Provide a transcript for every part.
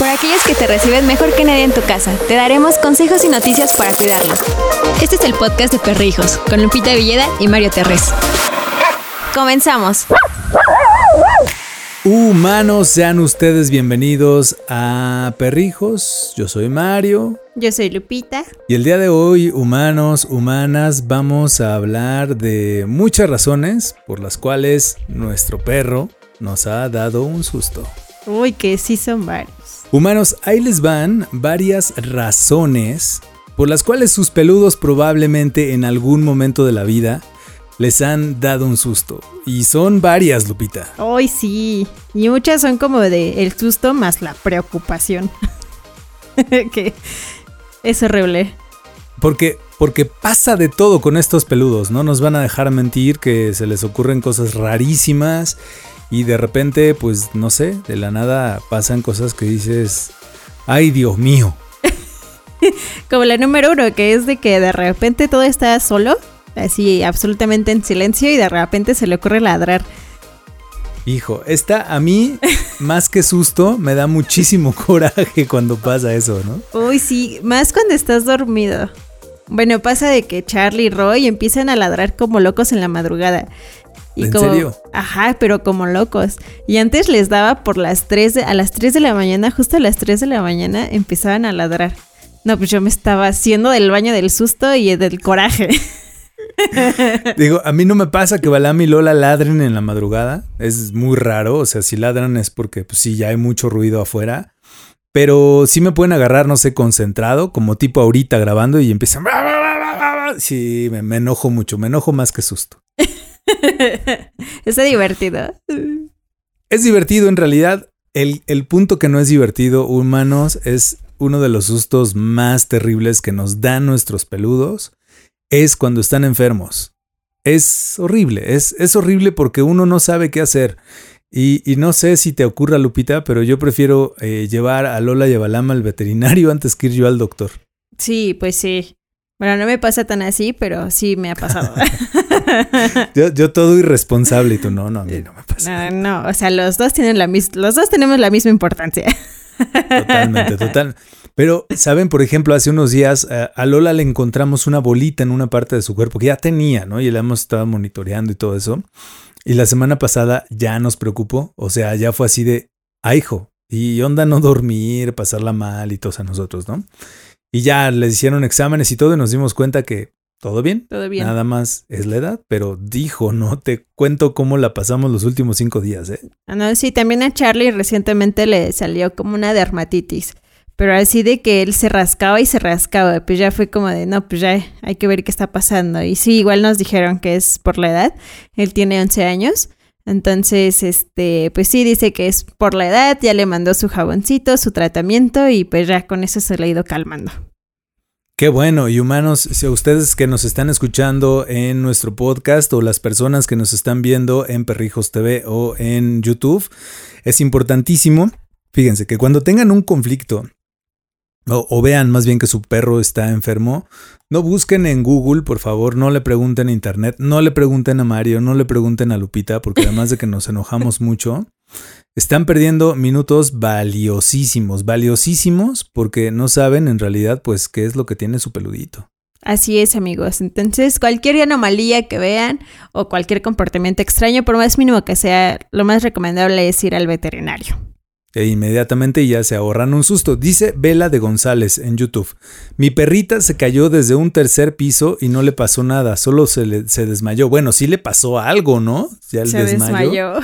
Por aquellos que te reciben mejor que nadie en tu casa, te daremos consejos y noticias para cuidarlos. Este es el podcast de Perrijos, con Lupita Villeda y Mario Terrés. Comenzamos. Humanos, sean ustedes bienvenidos a Perrijos. Yo soy Mario. Yo soy Lupita. Y el día de hoy, humanos, humanas, vamos a hablar de muchas razones por las cuales nuestro perro nos ha dado un susto. Uy, que sí son varios. Humanos, ahí les van varias razones por las cuales sus peludos probablemente en algún momento de la vida les han dado un susto. Y son varias, Lupita. Hoy sí. Y muchas son como de el susto más la preocupación. que es horrible. Porque, porque pasa de todo con estos peludos, ¿no? Nos van a dejar mentir que se les ocurren cosas rarísimas y de repente, pues no sé, de la nada pasan cosas que dices, ay Dios mío. Como la número uno, que es de que de repente todo está solo así absolutamente en silencio y de repente se le ocurre ladrar. Hijo, esta a mí, más que susto, me da muchísimo coraje cuando pasa eso, ¿no? Uy, sí, más cuando estás dormido. Bueno, pasa de que Charlie y Roy empiezan a ladrar como locos en la madrugada. Y ¿En como, serio? Ajá, pero como locos. Y antes les daba por las 3 de, a las 3 de la mañana, justo a las 3 de la mañana, empezaban a ladrar. No, pues yo me estaba haciendo del baño del susto y del coraje. Digo, a mí no me pasa que Balam y Lola ladren en la madrugada. Es muy raro. O sea, si ladran es porque, pues sí, ya hay mucho ruido afuera. Pero sí me pueden agarrar, no sé, concentrado, como tipo ahorita grabando y empiezan. Sí, me, me enojo mucho. Me enojo más que susto. Está divertido. Es divertido en realidad. El, el punto que no es divertido, humanos, es uno de los sustos más terribles que nos dan nuestros peludos es cuando están enfermos. Es horrible, es, es horrible porque uno no sabe qué hacer. Y, y, no sé si te ocurra, Lupita, pero yo prefiero eh, llevar a Lola y a Balama al veterinario antes que ir yo al doctor. Sí, pues sí. Bueno, no me pasa tan así, pero sí me ha pasado. yo, yo, todo irresponsable y tú no, no, a mí no me pasa. No, no, o sea, los dos tienen la mis los dos tenemos la misma importancia. Totalmente, total. Pero, ¿saben? Por ejemplo, hace unos días eh, a Lola le encontramos una bolita en una parte de su cuerpo que ya tenía, ¿no? Y la hemos estado monitoreando y todo eso. Y la semana pasada ya nos preocupó. O sea, ya fue así de, ah, hijo, y onda no dormir, pasarla mal y todos a nosotros, ¿no? Y ya les hicieron exámenes y todo y nos dimos cuenta que todo bien. Todo bien. Nada más es la edad, pero dijo, no te cuento cómo la pasamos los últimos cinco días, ¿eh? Ah, no, sí, también a Charlie recientemente le salió como una dermatitis. Pero así de que él se rascaba y se rascaba, pues ya fue como de, no, pues ya hay que ver qué está pasando. Y sí, igual nos dijeron que es por la edad. Él tiene 11 años. Entonces, este, pues sí, dice que es por la edad, ya le mandó su jaboncito, su tratamiento y pues ya con eso se le ha ido calmando. Qué bueno, y humanos, si a ustedes que nos están escuchando en nuestro podcast o las personas que nos están viendo en Perrijos TV o en YouTube, es importantísimo, fíjense que cuando tengan un conflicto o, o, vean más bien que su perro está enfermo, no busquen en Google, por favor, no le pregunten a Internet, no le pregunten a Mario, no le pregunten a Lupita, porque además de que nos enojamos mucho, están perdiendo minutos valiosísimos, valiosísimos, porque no saben en realidad pues qué es lo que tiene su peludito. Así es, amigos. Entonces, cualquier anomalía que vean o cualquier comportamiento extraño, por más mínimo que sea, lo más recomendable es ir al veterinario. E inmediatamente ya se ahorran un susto. Dice Vela de González en YouTube. Mi perrita se cayó desde un tercer piso y no le pasó nada, solo se, le, se desmayó. Bueno, sí le pasó algo, ¿no? Ya se desmayó.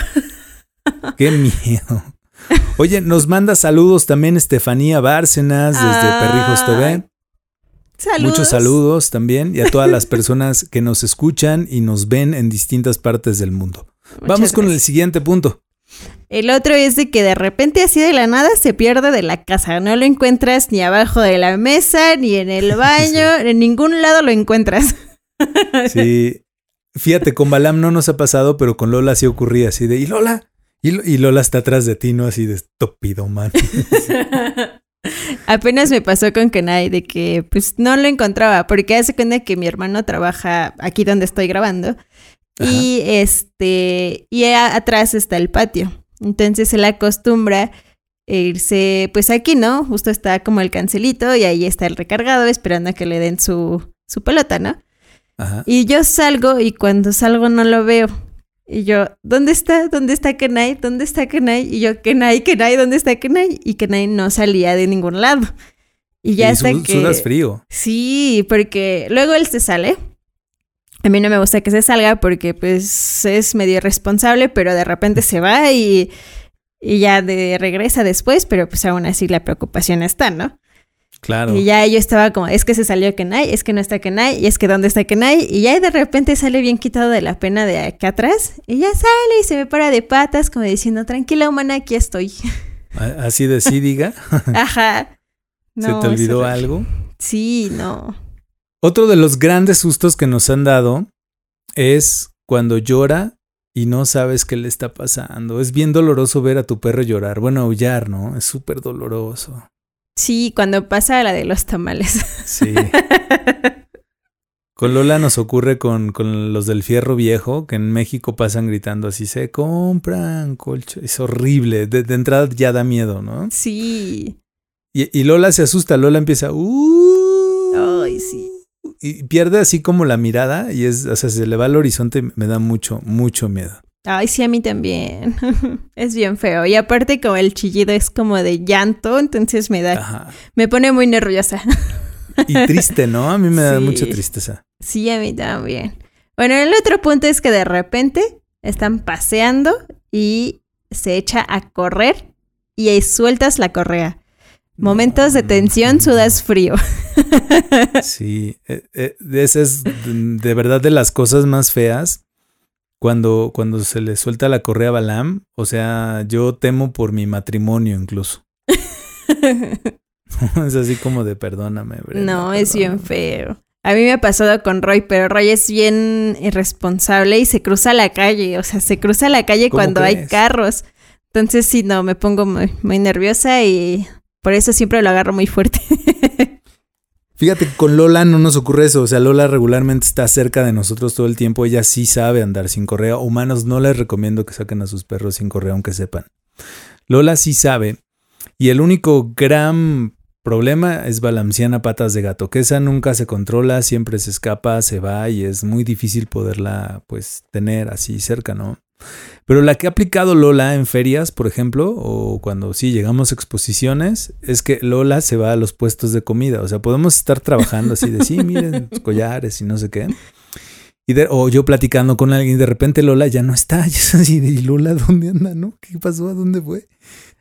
Qué miedo. Oye, nos manda saludos también Estefanía Bárcenas desde ah, Perrijos TV. Saludos. Muchos saludos también y a todas las personas que nos escuchan y nos ven en distintas partes del mundo. Muchas Vamos con gracias. el siguiente punto. El otro es de que de repente así de la nada se pierde de la casa. No lo encuentras ni abajo de la mesa, ni en el baño, sí. en ningún lado lo encuentras. Sí. Fíjate, con Balam no nos ha pasado, pero con Lola sí ocurría así de, ¿y Lola? Y, y Lola está atrás de ti, ¿no? Así de estúpido, man. Apenas me pasó con Kenai de que pues no lo encontraba, porque hace cuenta que mi hermano trabaja aquí donde estoy grabando. Ajá. Y este, y a, atrás está el patio. Entonces él acostumbra e irse, pues aquí, ¿no? Justo está como el cancelito y ahí está el recargado esperando a que le den su, su pelota, ¿no? Ajá. Y yo salgo y cuando salgo no lo veo. Y yo, ¿dónde está? ¿Dónde está Kenai? ¿Dónde está Kenai? Y yo, Kenai, Kenai, ¿dónde está Kenai? Y Kenai no salía de ningún lado. Y ya Y hasta su- que... sudas frío. Sí, porque luego él se sale. A mí no me gusta que se salga porque pues es medio irresponsable, pero de repente se va y, y ya de, regresa después, pero pues aún así la preocupación está, ¿no? Claro. Y ya yo estaba como, es que se salió Kenai, es que no está Kenai, y es que dónde está Kenai, y ya de repente sale bien quitado de la pena de acá atrás, y ya sale y se me para de patas como diciendo, tranquila humana, aquí estoy. Así de sí diga. Ajá. ¿Se No, te es olvidó algo? Sí, no. Otro de los grandes sustos que nos han dado es cuando llora y no sabes qué le está pasando. Es bien doloroso ver a tu perro llorar. Bueno, aullar, ¿no? Es súper doloroso. Sí, cuando pasa la de los tamales. Sí. Con Lola nos ocurre con, con los del fierro viejo, que en México pasan gritando así, se compran colchos. Es horrible. De, de entrada ya da miedo, ¿no? Sí. Y, y Lola se asusta. Lola empieza, "Uh", Ay, sí. Y pierde así como la mirada y es, o sea, se le va al horizonte, me da mucho, mucho miedo. Ay, sí, a mí también. es bien feo. Y aparte como el chillido es como de llanto, entonces me da, Ajá. me pone muy nerviosa. Y triste, ¿no? A mí me da mucha tristeza. sí, a mí también. Bueno, el otro punto es que de repente están paseando y se echa a correr y ahí sueltas la correa. Momentos de tensión, sudas frío. Sí, eh, eh, esa es de verdad de las cosas más feas cuando, cuando se le suelta la correa a Balam. O sea, yo temo por mi matrimonio incluso. es así como de perdóname. Brenda, No, es bien perdóname". feo. A mí me ha pasado con Roy, pero Roy es bien irresponsable y se cruza la calle. O sea, se cruza la calle ¿Cómo cuando hay carros. Entonces, sí, no, me pongo muy, muy nerviosa y por eso siempre lo agarro muy fuerte. Fíjate, con Lola no nos ocurre eso. O sea, Lola regularmente está cerca de nosotros todo el tiempo. Ella sí sabe andar sin correa. Humanos no les recomiendo que saquen a sus perros sin correa, aunque sepan. Lola sí sabe. Y el único gran problema es Balamciana patas de gato, que esa nunca se controla, siempre se escapa, se va y es muy difícil poderla pues tener así cerca, ¿no? Pero la que ha aplicado Lola en ferias, por ejemplo, o cuando sí llegamos a exposiciones, es que Lola se va a los puestos de comida. O sea, podemos estar trabajando así de sí, miren, los collares y no sé qué. Y de- o yo platicando con alguien y de repente Lola ya no está. Y es así, ¿y Lola dónde anda? ¿No? ¿Qué pasó? ¿A dónde fue?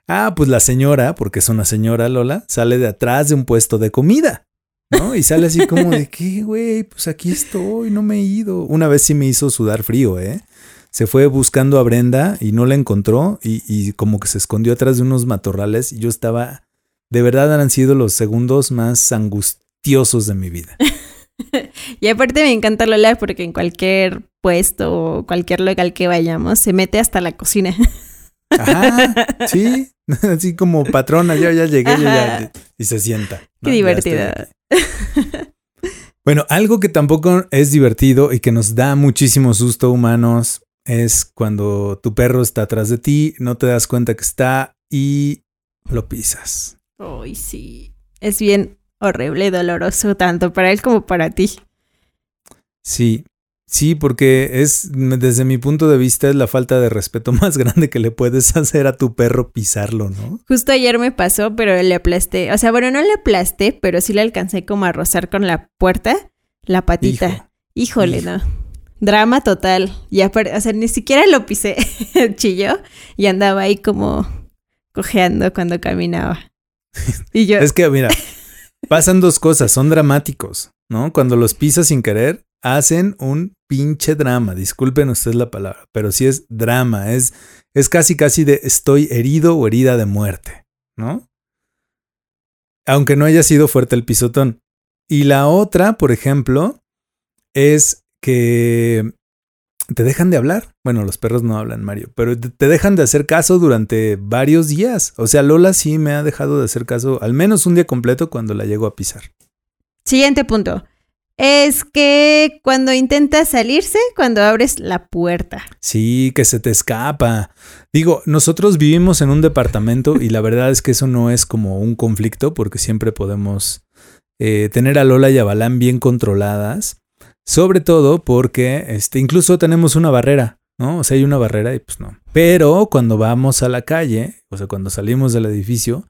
Ah, pues la señora, porque es una señora Lola, sale de atrás de un puesto de comida. ¿No? Y sale así como de ¿qué, güey? Pues aquí estoy, no me he ido. Una vez sí me hizo sudar frío, ¿eh? Se fue buscando a Brenda y no la encontró y, y como que se escondió atrás de unos matorrales y yo estaba, de verdad han sido los segundos más angustiosos de mi vida. y aparte me encanta Lola porque en cualquier puesto o cualquier local que vayamos se mete hasta la cocina. Ajá, sí, así como patrona, yo ya llegué yo ya, Ajá. y se sienta. Qué divertido. Bueno, algo que tampoco es divertido y que nos da muchísimo susto humanos es cuando tu perro está atrás de ti, no te das cuenta que está y lo pisas. Ay, sí. Es bien horrible doloroso tanto para él como para ti. Sí, sí, porque es, desde mi punto de vista, es la falta de respeto más grande que le puedes hacer a tu perro pisarlo, ¿no? Justo ayer me pasó, pero le aplasté. O sea, bueno, no le aplasté, pero sí le alcancé como a rozar con la puerta la patita. Hijo. Híjole, Hijo. no. Drama total. Y aparte, o sea, ni siquiera lo pisé. Chilló y andaba ahí como cojeando cuando caminaba. Y yo, Es que, mira, pasan dos cosas, son dramáticos, ¿no? Cuando los pisas sin querer, hacen un pinche drama. Disculpen ustedes la palabra, pero sí es drama, es, es casi casi de estoy herido o herida de muerte, ¿no? Aunque no haya sido fuerte el pisotón. Y la otra, por ejemplo, es que te dejan de hablar. Bueno, los perros no hablan, Mario, pero te- dejan de hacer caso durante varios días. O sea, Lola sí me ha dejado de hacer caso al menos un día completo cuando la llego a pisar. siguiente punto. es que cuando intenta salirse, cuando abres la puerta. Sí, que se te escapa. Digo, nosotros vivimos en un departamento y la verdad es que eso no es como un conflicto porque siempre podemos eh, tener a Lola y a Balán bien controladas. Sobre todo porque este, incluso tenemos una barrera, ¿no? O sea, hay una barrera y pues no. Pero cuando vamos a la calle, o sea, cuando salimos del edificio,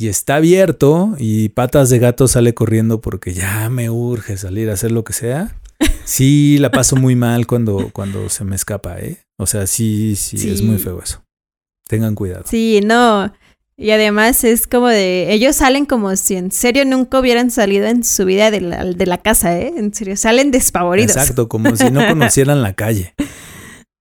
y está abierto y patas de gato sale corriendo porque ya me urge salir a hacer lo que sea. Sí, la paso muy mal cuando, cuando se me escapa, ¿eh? O sea, sí, sí, es muy feo eso. Tengan cuidado. Sí, no. Y además es como de, ellos salen como si en serio nunca hubieran salido en su vida de la, de la casa, ¿eh? En serio, salen despavoridos. Exacto, como si no conocieran la calle.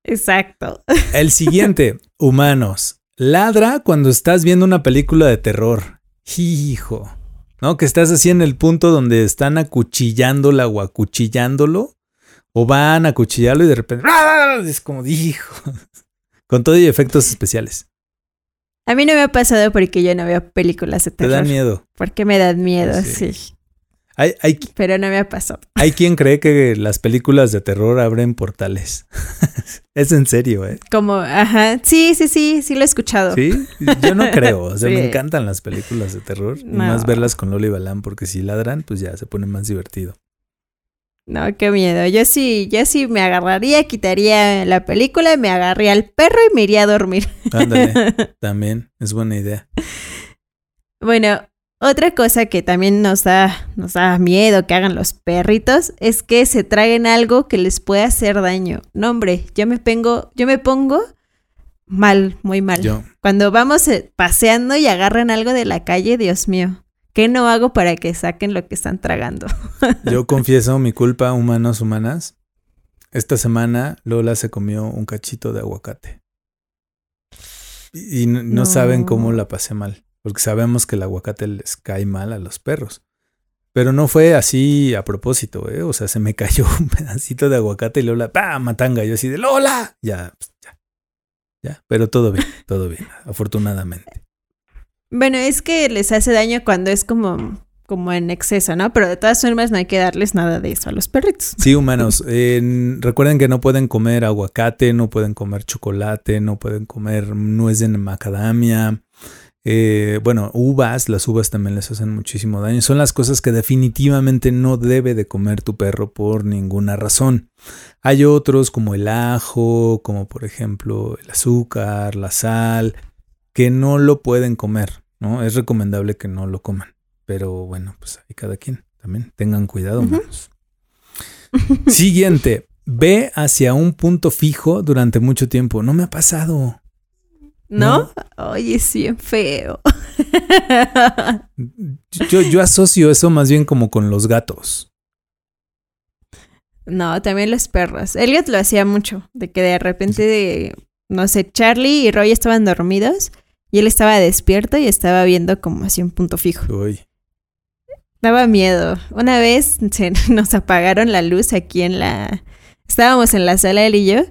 Exacto. El siguiente, humanos. Ladra cuando estás viendo una película de terror. Hijo. ¿No? Que estás así en el punto donde están acuchillándola o acuchillándolo. O van a acuchillarlo y de repente. Es como, hijo. Con todo y efectos especiales. A mí no me ha pasado porque yo no veo películas de terror. Te da miedo. Porque me dan miedo, sí. Pero no me ha pasado. Hay quien cree que las películas de terror abren portales. es en serio, ¿eh? Como, ajá. Sí, sí, sí, sí lo he escuchado. Sí, yo no creo. O sea, me encantan las películas de terror. Y más verlas con Loli Balán, porque si ladran, pues ya se pone más divertido. No, qué miedo. Yo sí, yo sí me agarraría, quitaría la película, me agarraría al perro y me iría a dormir. Ándale, también, es buena idea. Bueno, otra cosa que también nos da, nos da miedo que hagan los perritos es que se traguen algo que les pueda hacer daño. No, hombre, yo me pongo, yo me pongo mal, muy mal. Cuando vamos eh, paseando y agarran algo de la calle, Dios mío, ¿qué no hago para que saquen lo que están tragando? yo confieso mi culpa, humanos, humanas. Esta semana Lola se comió un cachito de aguacate. Y, no saben cómo la pasé mal porque sabemos que el aguacate les cae mal a los perros. Pero no fue así a propósito, ¿eh? O sea, se me cayó un pedacito de aguacate y Lola, ¡pam! Matanga. Yo así de ¡Lola! Ya, pues, ya. Ya, pero todo bien, todo bien, afortunadamente. Bueno, es que les hace daño cuando es como, como en exceso, ¿no? Pero de todas formas no hay que darles nada de eso a los perritos. Sí, humanos. recuerden que no pueden comer aguacate, no pueden comer chocolate, no pueden comer nuez de macadamia. Eh, bueno, uvas, las uvas también les hacen muchísimo daño. Son las cosas que definitivamente no debe de comer tu perro por ninguna razón. Hay otros como el ajo, como por ejemplo el azúcar, la sal, que no lo pueden comer, ¿no? Es recomendable que no lo coman. Pero bueno, pues hay cada quien. También tengan cuidado, Siguiente, ve hacia un punto fijo durante mucho tiempo. No me ha pasado. ¿No? Oye, es bien feo. yo, yo asocio eso más bien como con los gatos. No, también los perros. Elliot lo hacía mucho, de que de repente, de, no sé, Charlie y Roy estaban dormidos y él estaba despierto y estaba viendo como así un punto fijo. Uy. Daba miedo. Una vez se, nos apagaron la luz aquí en la... Estábamos en la sala él y yo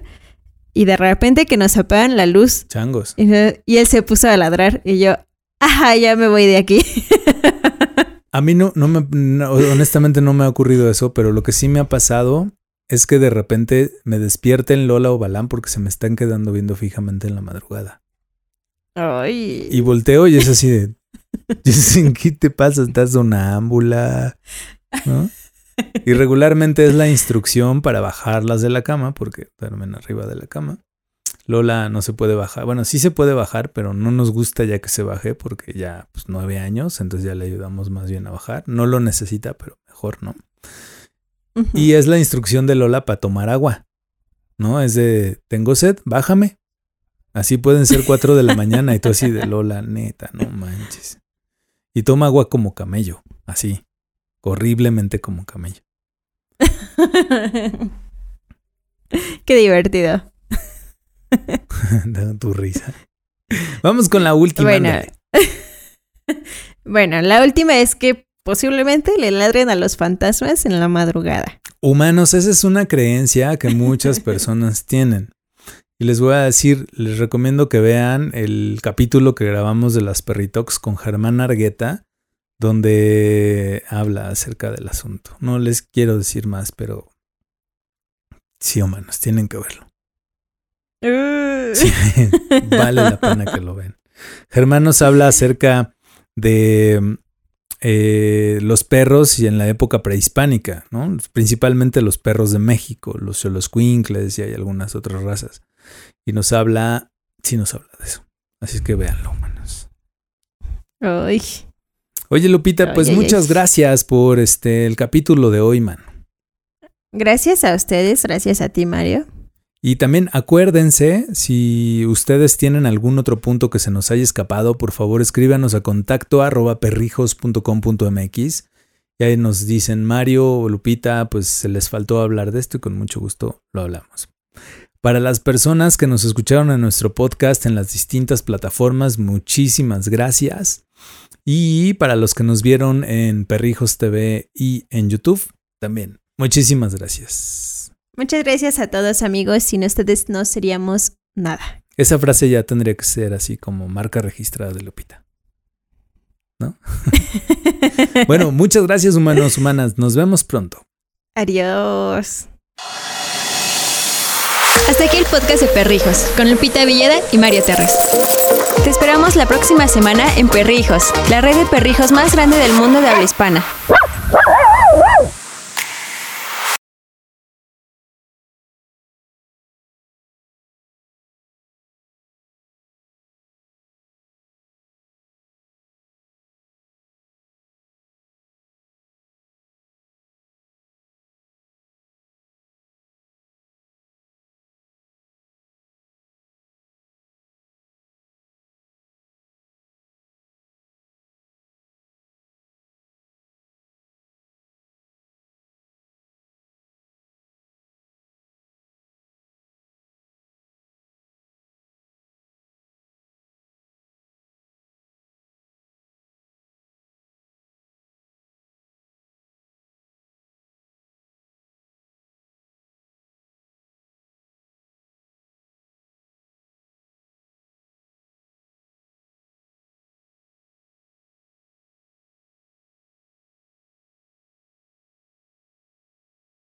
y de repente que nos apagan la luz. Changos. Y, él se puso a ladrar y yo, ajá, ya me voy de aquí. A mí no, no me, honestamente no me ha ocurrido eso, pero lo que sí me ha pasado es que de repente me despierten Lola o Balán porque se me están quedando viendo fijamente en la madrugada. Ay. Y volteo y es así de, ¿qué te pasa? ¿Estás sonámbula? ¿No? Y regularmente es la instrucción para bajarlas de la cama, porque duermen arriba de la cama. Lola no se puede bajar. Bueno, sí se puede bajar, pero no nos gusta ya que se baje porque ya pues nueve años, entonces ya le ayudamos más bien a bajar. No lo necesita, pero mejor, ¿no? Y es la instrucción de Lola para tomar agua, ¿no? Es de, tengo sed, bájame. Así pueden ser cuatro de la mañana y tú así de Lola, neta, no manches. Y toma agua como camello, así horriblemente como camello. Qué divertido. tu risa. Vamos con la última. Bueno. bueno, la última es que posiblemente le ladren a los fantasmas en la madrugada. Humanos, esa es una creencia que muchas personas tienen. Y les voy a decir, les recomiendo que vean el capítulo que grabamos de las Perritox con Germán Argueta donde habla acerca del asunto. No les quiero decir más, pero sí, humanos, tienen que verlo. Uh. Sí, vale la pena que lo vean. Germán nos habla acerca de eh, los perros y en la época prehispánica, ¿no? principalmente los perros de México, los Xoloscuincles y hay algunas otras razas. Y nos habla, sí nos habla de eso. Así es que véanlo, humanos. Ay. Oye, Lupita, pues Ay, muchas ay. gracias por este el capítulo de hoy, man. Gracias a ustedes, gracias a ti, Mario. Y también acuérdense, si ustedes tienen algún otro punto que se nos haya escapado, por favor escríbanos a contacto arroba perrijos.com.mx y ahí nos dicen Mario o Lupita, pues se les faltó hablar de esto y con mucho gusto lo hablamos. Para las personas que nos escucharon en nuestro podcast en las distintas plataformas, muchísimas gracias. Y para los que nos vieron en Perrijos TV y en YouTube, también muchísimas gracias. Muchas gracias a todos, amigos. Sin ustedes no seríamos nada. Esa frase ya tendría que ser así como marca registrada de Lupita. ¿No? bueno, muchas gracias humanos, humanas. Nos vemos pronto. Adiós. Hasta aquí el podcast de Perrijos, con Lupita Villeda y Mario Terres. Te esperamos la próxima semana en Perrijos, la red de perrijos más grande del mundo de habla hispana.